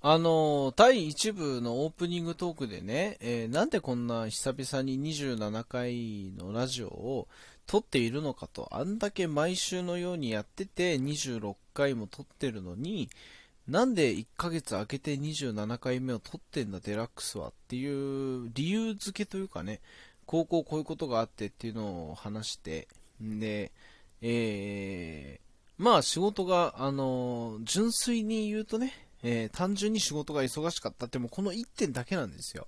あの、第1部のオープニングトークでね、えーなんでこんな久々に27回のラジオを撮っているのかと、あんだけ毎週のようにやってて26回も撮ってるのに、なんで1ヶ月空けて27回目を撮ってんだデラックスはっていう理由付けというかね、高校こういうことがあってっていうのを話して、で、えー、まあ仕事が、あの、純粋に言うとね、えー単純に仕事が忙しかったってもうこの1点だけなんですよ。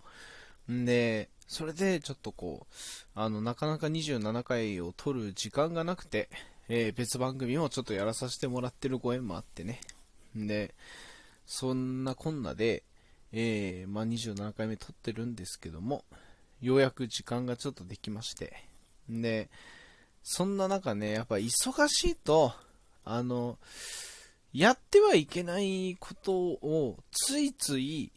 んで、それでちょっとこう、あの、なかなか27回を撮る時間がなくて、えー別番組をちょっとやらさせてもらってるご縁もあってね。んで、そんなこんなで、えーまあ、27回目撮ってるんですけども、ようやく時間がちょっとできまして。んで、そんな中ね、やっぱ忙しいと、あの、やってはいけないことをついつい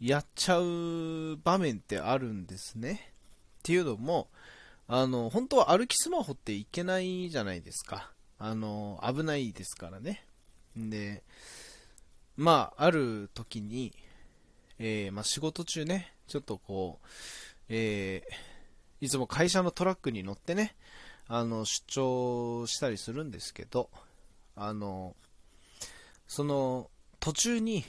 やっちゃう場面ってあるんですね。っていうのも、あの、本当は歩きスマホっていけないじゃないですか。あの、危ないですからね。で、まあ、ある時に、えーまあ、仕事中ね、ちょっとこう、えーいつも会社のトラックに乗ってね、あの、出張したりするんですけど、あの、その、途中に、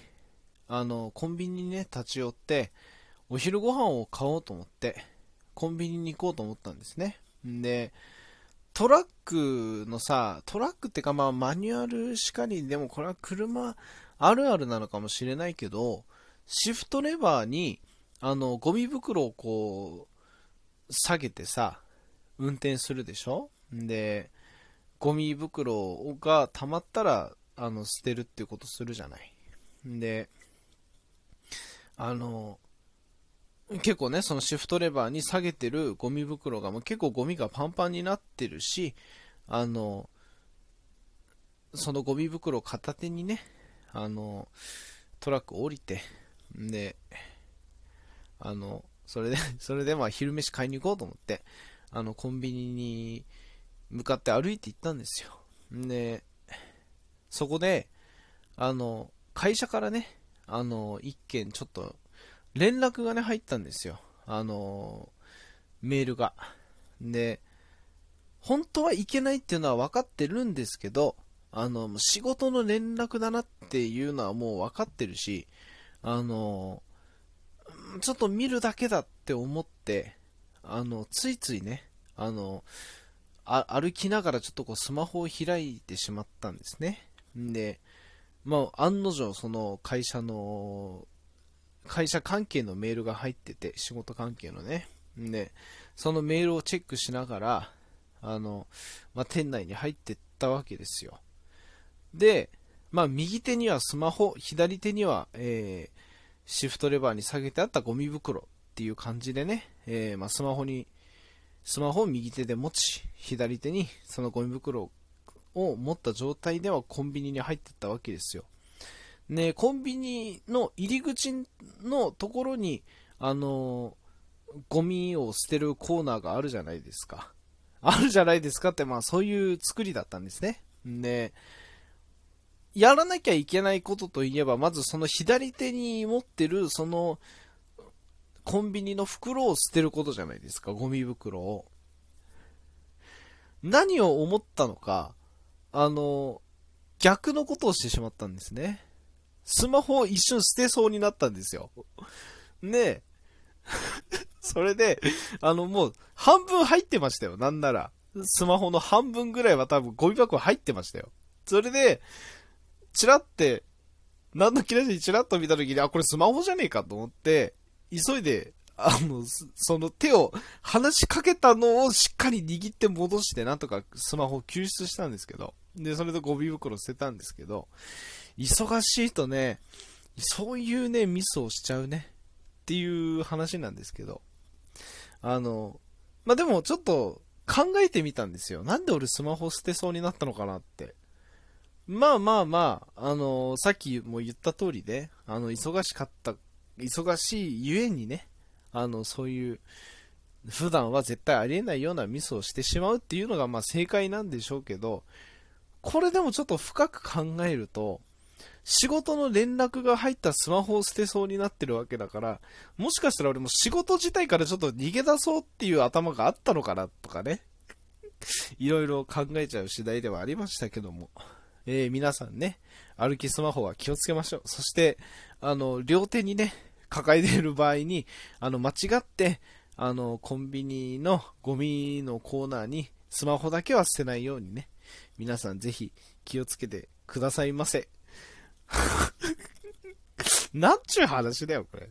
あの、コンビニにね、立ち寄って、お昼ご飯を買おうと思って、コンビニに行こうと思ったんですね。んで、トラックのさ、トラックってかまあマニュアルしかり、でもこれは車あるあるなのかもしれないけど、シフトレバーに、あの、ゴミ袋をこう、下げてさ、運転するでしょ？んで、ゴミ袋が溜まったら、あの、捨てるっていうことするじゃない。で、あの、結構ね、そのシフトレバーに下げてるゴミ袋がもう結構ゴミがパンパンになってるし、あの、そのゴミ袋を片手にね、あの、トラック降りて、で、あの、それで、それでまあ昼飯買いに行こうと思って、あの、コンビニに向かって歩いて行ったんですよ。で、そこで、あの、会社からね、あの、一件ちょっと、連絡がね、入ったんですよ。あの、メールが。で、本当はいけないっていうのは分かってるんですけど、あの、仕事の連絡だなっていうのはもう分かってるし、あの、ちょっと見るだけだって思って、あの、ついついね、あの、あ歩きながらちょっとこうスマホを開いてしまったんですね。んで、まあ、案の定その会社の、会社関係のメールが入ってて、仕事関係のね。んで、そのメールをチェックしながら、あの、まあ、店内に入ってったわけですよ。で、まあ、右手にはスマホ、左手には、えー、シフトレバーに下げてあったゴミ袋っていう感じでね、えー、まあ、スマホに、スマホを右手で持ち、左手にそのゴミ袋をを持った状態ではコンビニに入ってったわけですよ。ね、コンビニの入り口のところに、あのゴミを捨てるコーナーがあるじゃないですか。あるじゃないですかって、まあそういう作りだったんですね。で、やらなきゃいけないことといえば、まずその左手に持ってる、その、コンビニの袋を捨てることじゃないですか、ゴミ袋を。何を思ったのか、あの、逆のことをしてしまったんですね。スマホを一瞬捨てそうになったんですよ。ねえ それで、あのもう半分入ってましたよ、なんなら。スマホの半分ぐらいは多分ゴミ箱入ってましたよ。それで、チラって、何の気なしにチラッと見た時に、あ、これスマホじゃねえかと思って、急いで、あの、その手を離しかけたのをしっかり握って戻して、なんとかスマホを救出したんですけど、で、それでゴミ袋捨てたんですけど、忙しいとね、そういうね、ミスをしちゃうね、っていう話なんですけど、あの、まあ、でもちょっと考えてみたんですよ。なんで俺スマホ捨てそうになったのかなって。まあまあまあ、あのさっきも言った通りで、あの、忙しかった、忙しいゆえにね、あの、そういう、普段は絶対ありえないようなミスをしてしまうっていうのがまあ正解なんでしょうけど、これでもちょっと深く考えると、仕事の連絡が入ったスマホを捨てそうになってるわけだから、もしかしたら俺も仕事自体からちょっと逃げ出そうっていう頭があったのかなとかね。いろいろ考えちゃう次第ではありましたけども。えー、皆さんね、歩きスマホは気をつけましょう。そして、あの、両手にね、抱えている場合に、あの、間違って、あの、コンビニのゴミのコーナーにスマホだけは捨てないようにね、皆さんぜひ気をつけてくださいませ。なんちゅう話だよ、これ。